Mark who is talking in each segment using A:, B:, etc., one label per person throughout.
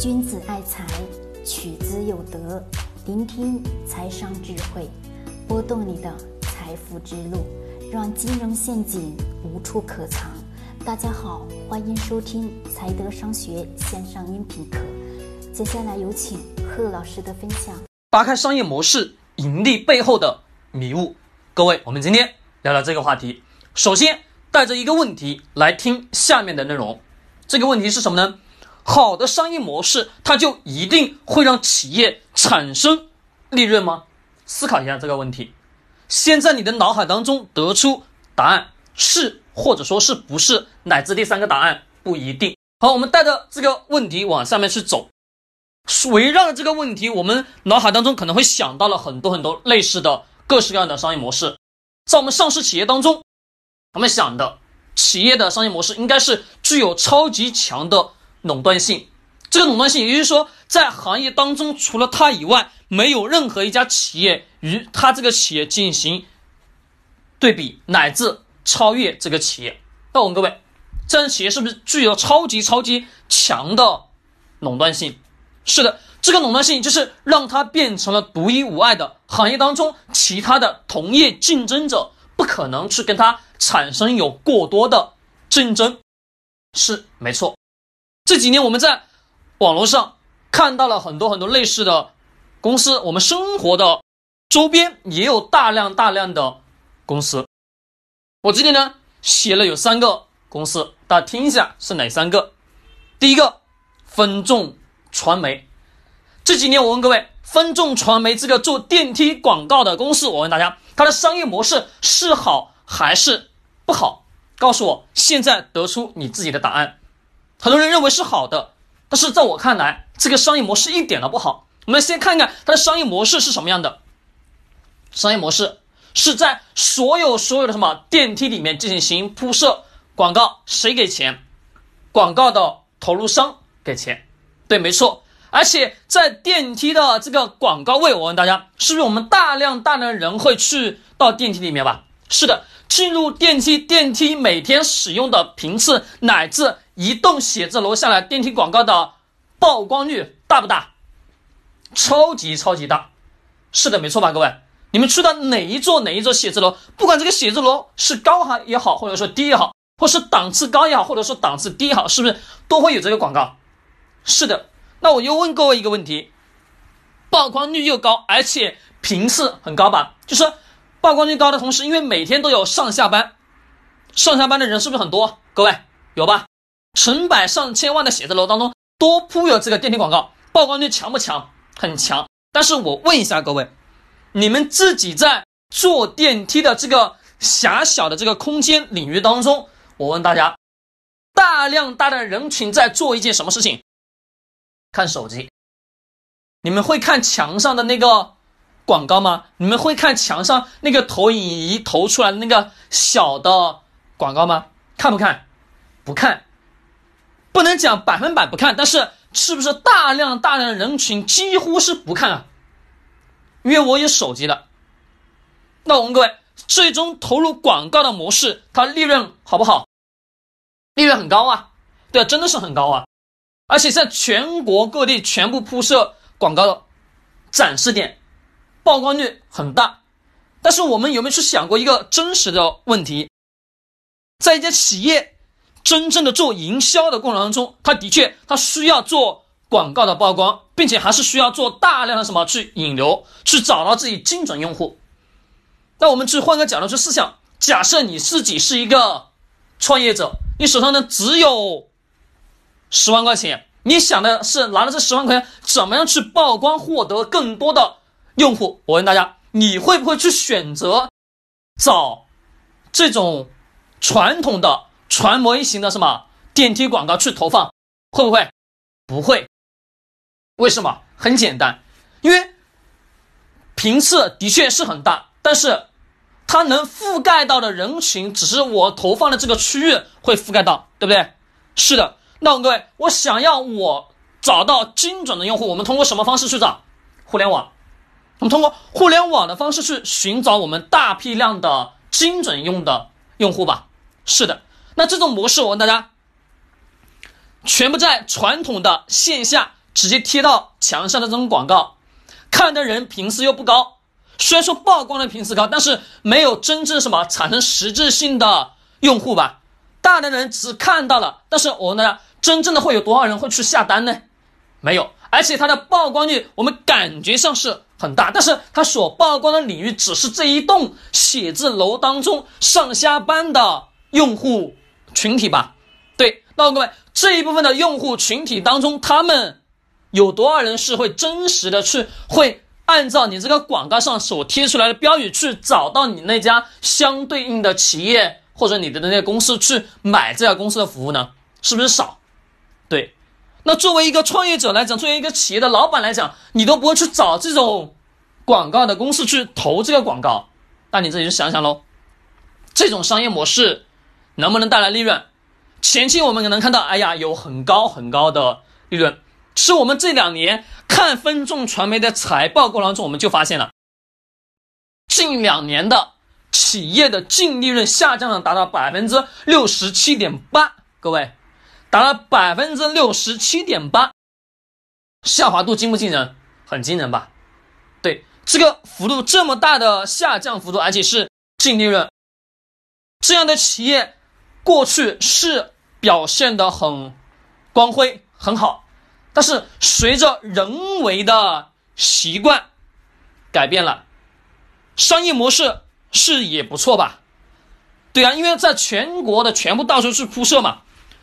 A: 君子爱财，取之有德。聆听财商智慧，拨动你的财富之路，让金融陷阱无处可藏。大家好，欢迎收听财德商学线上音频课。接下来有请贺老师的分享。
B: 扒开商业模式盈利背后的迷雾。各位，我们今天聊聊这个话题。首先，带着一个问题来听下面的内容。这个问题是什么呢？好的商业模式，它就一定会让企业产生利润吗？思考一下这个问题。先在你的脑海当中得出答案，是或者说是不是，乃至第三个答案不一定。好，我们带着这个问题往下面去走，围绕着这个问题，我们脑海当中可能会想到了很多很多类似的各式各样的商业模式。在我们上市企业当中，我们想的企业的商业模式应该是具有超级强的。垄断性，这个垄断性，也就是说，在行业当中，除了它以外，没有任何一家企业与它这个企业进行对比，乃至超越这个企业。那我问各位，这样企业是不是具有超级超级强的垄断性？是的，这个垄断性就是让它变成了独一无二的，行业当中其他的同业竞争者不可能去跟它产生有过多的竞争。是，没错。这几年我们在网络上看到了很多很多类似的公司，我们生活的周边也有大量大量的公司。我这里呢写了有三个公司，大家听一下是哪三个？第一个，分众传媒。这几年我问各位，分众传媒这个做电梯广告的公司，我问大家，它的商业模式是好还是不好？告诉我，现在得出你自己的答案。很多人认为是好的，但是在我看来，这个商业模式一点都不好。我们先看看它的商业模式是什么样的。商业模式是在所有所有的什么电梯里面进行铺设广告，谁给钱？广告的投入商给钱。对，没错。而且在电梯的这个广告位，我问大家，是不是我们大量大量的人会去到电梯里面吧？是的，进入电梯，电梯每天使用的频次乃至。一栋写字楼下来，电梯广告的曝光率大不大？超级超级大，是的，没错吧？各位，你们去到哪一座哪一座写字楼，不管这个写字楼是高哈也好，或者说低也好，或是档次高也好，或者说档次低也好，是不是都会有这个广告？是的，那我又问各位一个问题：曝光率又高，而且频次很高吧？就是曝光率高的同时，因为每天都有上下班，上下班的人是不是很多？各位有吧？成百上千万的写字楼当中，多铺有这个电梯广告，曝光率强不强？很强。但是我问一下各位，你们自己在坐电梯的这个狭小的这个空间领域当中，我问大家，大量大量的人群在做一件什么事情？看手机。你们会看墙上的那个广告吗？你们会看墙上那个投影仪投出来的那个小的广告吗？看不看？不看。不能讲百分百不看，但是是不是大量大量的人群几乎是不看啊？因为我有手机了。那我问各位，最终投入广告的模式，它利润好不好？利润很高啊，对啊，真的是很高啊，而且在全国各地全部铺设广告的展示点，曝光率很大。但是我们有没有去想过一个真实的问题，在一家企业？真正的做营销的过程当中，他的确他需要做广告的曝光，并且还是需要做大量的什么去引流，去找到自己精准用户。那我们去换个角度去思想，假设你自己是一个创业者，你手上呢只有十万块钱，你想的是拿着这十万块钱怎么样去曝光，获得更多的用户？我问大家，你会不会去选择找这种传统的？传媒型的什么电梯广告去投放，会不会？不会。为什么？很简单，因为频次的确是很大，但是它能覆盖到的人群只是我投放的这个区域会覆盖到，对不对？是的。那各位，我想要我找到精准的用户，我们通过什么方式去找？互联网。我们通过互联网的方式去寻找我们大批量的精准用的用户吧。是的。那这种模式，我问大家，全部在传统的线下直接贴到墙上的这种广告，看的人频次又不高。虽然说曝光的频次高，但是没有真正什么产生实质性的用户吧。大量的人只看到了，但是我问大家，真正的会有多少人会去下单呢？没有。而且它的曝光率，我们感觉上是很大，但是它所曝光的领域只是这一栋写字楼当中上下班的用户群体吧？对，那各位这一部分的用户群体当中，他们有多少人是会真实的去会按照你这个广告上所贴出来的标语去找到你那家相对应的企业或者你的那些公司去买这家公司的服务呢？是不是少？对。那作为一个创业者来讲，作为一个企业的老板来讲，你都不会去找这种广告的公司去投这个广告，那你自己去想想喽。这种商业模式能不能带来利润？前期我们可能看到，哎呀，有很高很高的利润。是我们这两年看分众传媒的财报过程当中，我们就发现了，近两年的企业的净利润下降了，达到百分之六十七点八，各位。达到百分之六十七点八，下滑度惊不惊人？很惊人吧？对，这个幅度这么大的下降幅度，而且是净利润，这样的企业过去是表现的很光辉很好，但是随着人为的习惯改变了，商业模式是也不错吧？对啊，因为在全国的全部到处去铺设嘛。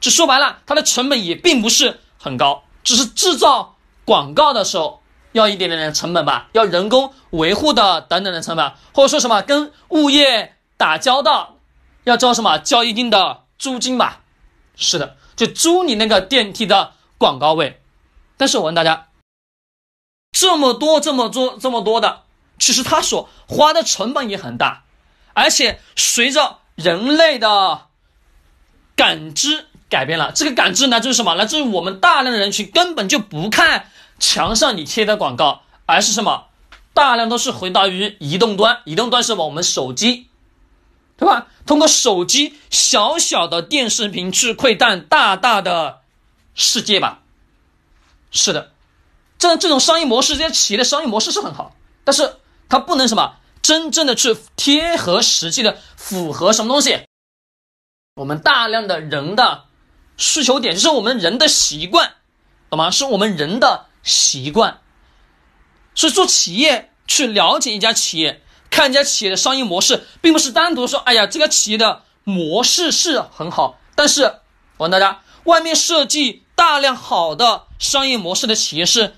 B: 这说白了，它的成本也并不是很高，只是制造广告的时候要一点点的成本吧，要人工维护的等等的成本，或者说什么跟物业打交道，要交什么交一定的租金吧。是的，就租你那个电梯的广告位。但是我问大家，这么多这么多这么多的，其实他所花的成本也很大，而且随着人类的感知。改变了这个感知来自于什么？来自于我们大量的人群根本就不看墙上你贴的广告，而是什么？大量都是回到于移动端，移动端是我们手机，对吧？通过手机小小的电视屏去窥探大大的世界吧。是的，这这种商业模式，这些企业的商业模式是很好，但是它不能什么真正的去贴合实际的符合什么东西？我们大量的人的。需求点就是我们人的习惯，懂吗？是我们人的习惯。所以做企业去了解一家企业，看一家企业的商业模式，并不是单独说，哎呀，这个企业的模式是很好。但是我问大家，外面设计大量好的商业模式的企业是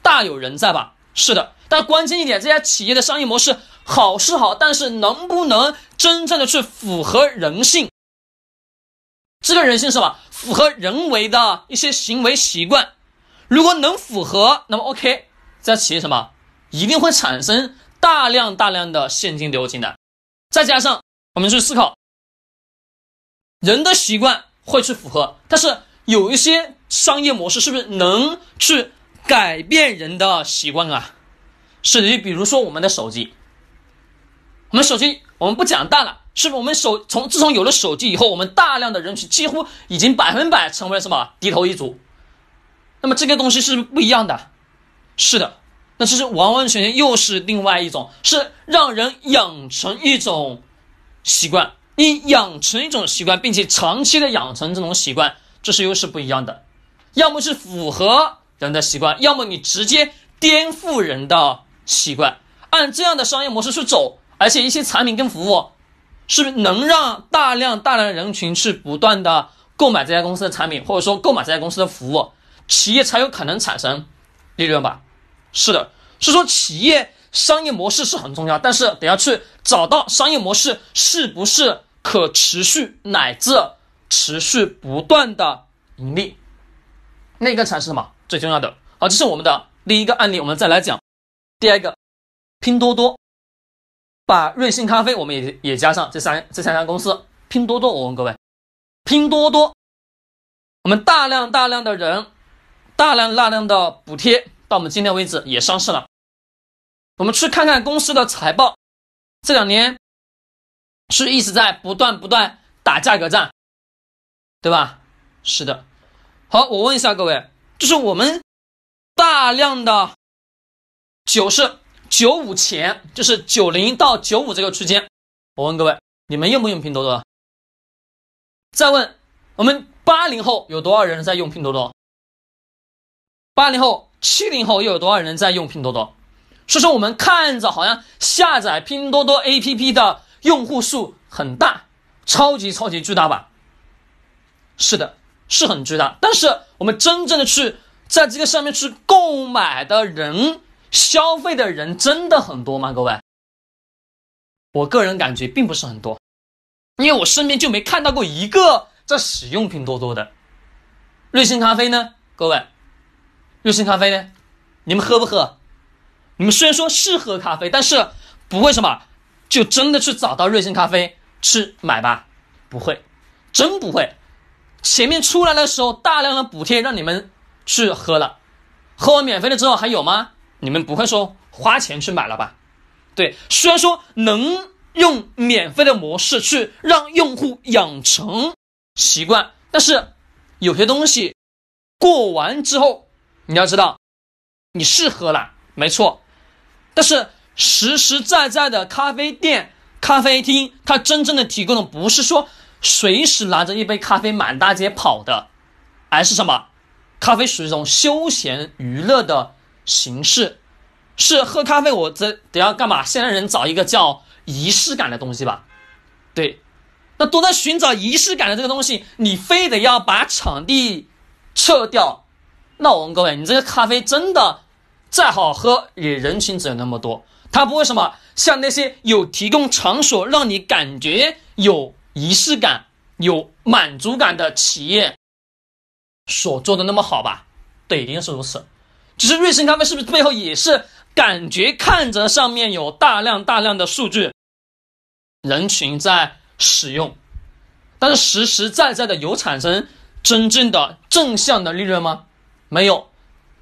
B: 大有人在吧？是的。但关键一点，这家企业的商业模式好是好，但是能不能真正的去符合人性？这个人性是吧？符合人为的一些行为习惯，如果能符合，那么 OK，这家企业什么一定会产生大量大量的现金流进来。再加上我们去思考，人的习惯会去符合，但是有一些商业模式是不是能去改变人的习惯啊？是你比如说我们的手机，我们手机我们不讲大了。是不是我们手从自从有了手机以后，我们大量的人群几乎已经百分百成为了什么低头一族？那么这个东西是不一样的，是的，那其实完完全全又是另外一种，是让人养成一种习惯。你养成一种习惯，并且长期的养成这种习惯，这是又是不一样的。要么是符合人的习惯，要么你直接颠覆人的习惯。按这样的商业模式去走，而且一些产品跟服务。是不是能让大量大量的人群去不断的购买这家公司的产品，或者说购买这家公司的服务，企业才有可能产生利润吧？是的，是说企业商业模式是很重要，但是得要去找到商业模式是不是可持续乃至持续不断的盈利，那个才是什么最重要的？好，这是我们的第一个案例，我们再来讲第二个，拼多多。把瑞幸咖啡我们也也加上这三这三家公司，拼多多，我问各位，拼多多，我们大量大量的人，大量大量的补贴，到我们今天为止也上市了。我们去看看公司的财报，这两年是一直在不断不断打价格战，对吧？是的。好，我问一下各位，就是我们大量的九是九五前，就是九零到九五这个区间。我问各位，你们用不用拼多多？再问，我们八零后有多少人在用拼多多？八零后、七零后又有多少人在用拼多多？所以说，我们看着好像下载拼多多 APP 的用户数很大，超级超级巨大吧？是的，是很巨大。但是我们真正的去在这个上面去购买的人、消费的人，真的很多吗？各位，我个人感觉并不是很多，因为我身边就没看到过一个在使用拼多多的。瑞幸咖啡呢？各位，瑞幸咖啡呢？你们喝不喝？你们虽然说是喝咖啡，但是不会什么，就真的去找到瑞幸咖啡去买吧？不会，真不会。前面出来的时候，大量的补贴让你们去喝了，喝完免费了之后还有吗？你们不会说花钱去买了吧？对，虽然说能用免费的模式去让用户养成习惯，但是有些东西过完之后，你要知道，你是喝了，没错。但是实实在在的咖啡店、咖啡厅，它真正的提供的不是说随时拿着一杯咖啡满大街跑的，而是什么？咖啡属于一种休闲娱乐的形式，是喝咖啡我这得要干嘛？现在人找一个叫仪式感的东西吧？对，那都在寻找仪式感的这个东西，你非得要把场地撤掉，那我问各位，你这个咖啡真的？再好喝也人群只有那么多，它不会什么像那些有提供场所让你感觉有仪式感、有满足感的企业所做的那么好吧？对，一定是如此。只是瑞幸咖啡是不是背后也是感觉看着上面有大量大量的数据人群在使用，但是实实在在的有产生真正的正向的利润吗？没有。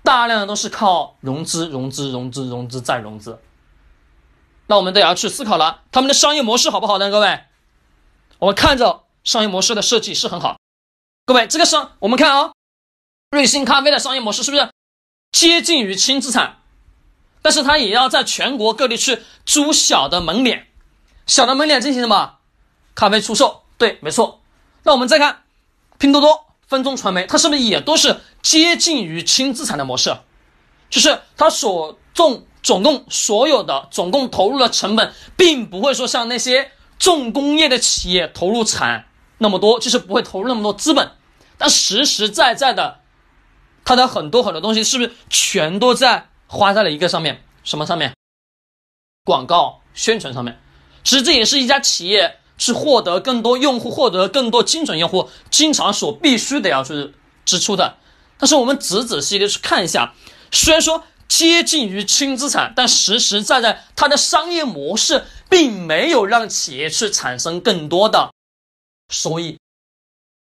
B: 大量的都是靠融资、融资、融资、融资再融资。那我们得要去思考了，他们的商业模式好不好呢？各位，我们看着商业模式的设计是很好。各位，这个商我们看啊，瑞幸咖啡的商业模式是不是接近于轻资产？但是它也要在全国各地去租小的门脸，小的门脸进行什么？咖啡出售。对，没错。那我们再看拼多多。分众传媒，它是不是也都是接近于轻资产的模式？就是它所重总共所有的总共投入的成本，并不会说像那些重工业的企业投入产那么多，就是不会投入那么多资本。但实实在在的，它的很多很多东西是不是全都在花在了一个上面？什么上面？广告宣传上面。其实这也是一家企业。是获得更多用户，获得更多精准用户，经常所必须得要去支出的。但是我们仔仔细细的去看一下，虽然说接近于轻资产，但实实在在它的商业模式并没有让企业去产生更多的收益，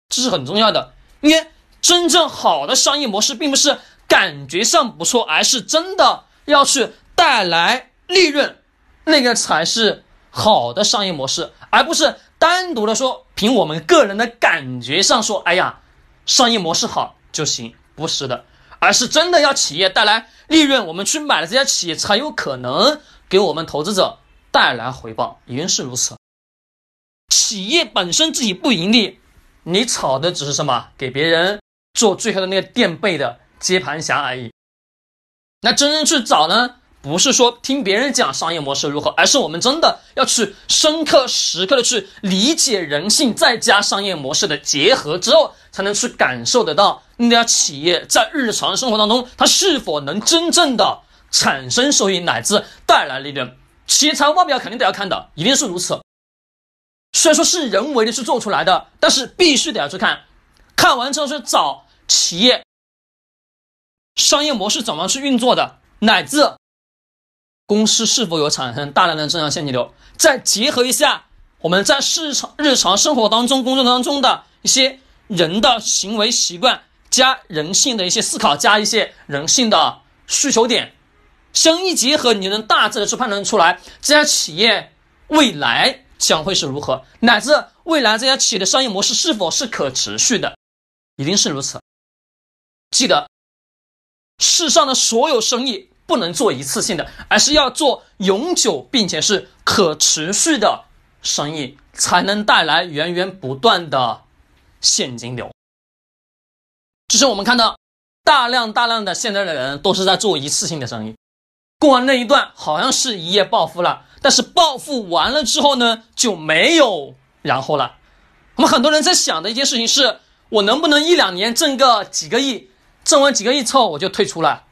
B: 这是很重要的。因为真正好的商业模式，并不是感觉上不错，而是真的要去带来利润，那个才是。好的商业模式，而不是单独的说凭我们个人的感觉上说，哎呀，商业模式好就行，不是的，而是真的要企业带来利润，我们去买了这家企业才有可能给我们投资者带来回报，一定是如此。企业本身自己不盈利，你炒的只是什么？给别人做最后的那个垫背的接盘侠而已。那真正去找呢？不是说听别人讲商业模式如何，而是我们真的要去深刻、时刻的去理解人性，再加商业模式的结合之后，才能去感受得到那家企业在日常生活当中，它是否能真正的产生收益，乃至带来利润。企业财务报表肯定得要看的，一定是如此。虽然说是人为的去做出来的，但是必须得要去看。看完之后去找企业商业模式怎么去运作的，乃至。公司是否有产生大量的正向现金流？再结合一下我们在市场日常生活当中、工作当中的一些人的行为习惯，加人性的一些思考，加一些人性的需求点，相一结合，你能大致的去判断出来这家企业未来将会是如何，乃至未来这家企业的商业模式是否是可持续的，一定是如此。记得世上的所有生意不能做一次性的，而是要做永久并且是可持续的生意，才能带来源源不断的现金流。只是我们看到大量大量的现在的人都是在做一次性的生意，过完那一段好像是一夜暴富了，但是暴富完了之后呢，就没有然后了。我们很多人在想的一件事情是：我能不能一两年挣个几个亿？挣完几个亿之后我就退出了，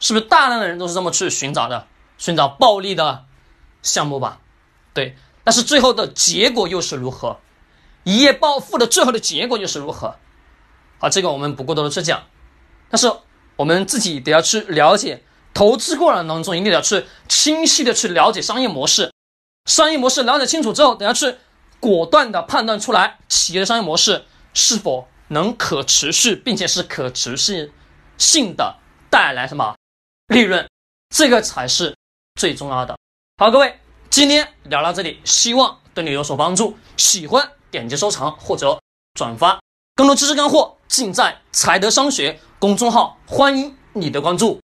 B: 是不是大量的人都是这么去寻找的？寻找暴利的项目吧？对，但是最后的结果又是如何？一夜暴富的最后的结果又是如何？好，这个我们不过多的去讲，但是我们自己得要去了解，投资过程当中一定要去清晰的去了解商业模式，商业模式了解清楚之后，等下去。果断的判断出来企业的商业模式是否能可持续，并且是可持续性的带来什么利润，这个才是最重要的。好，各位，今天聊到这里，希望对你有所帮助。喜欢点击收藏或者转发，更多知识干货尽在财德商学公众号，欢迎你的关注。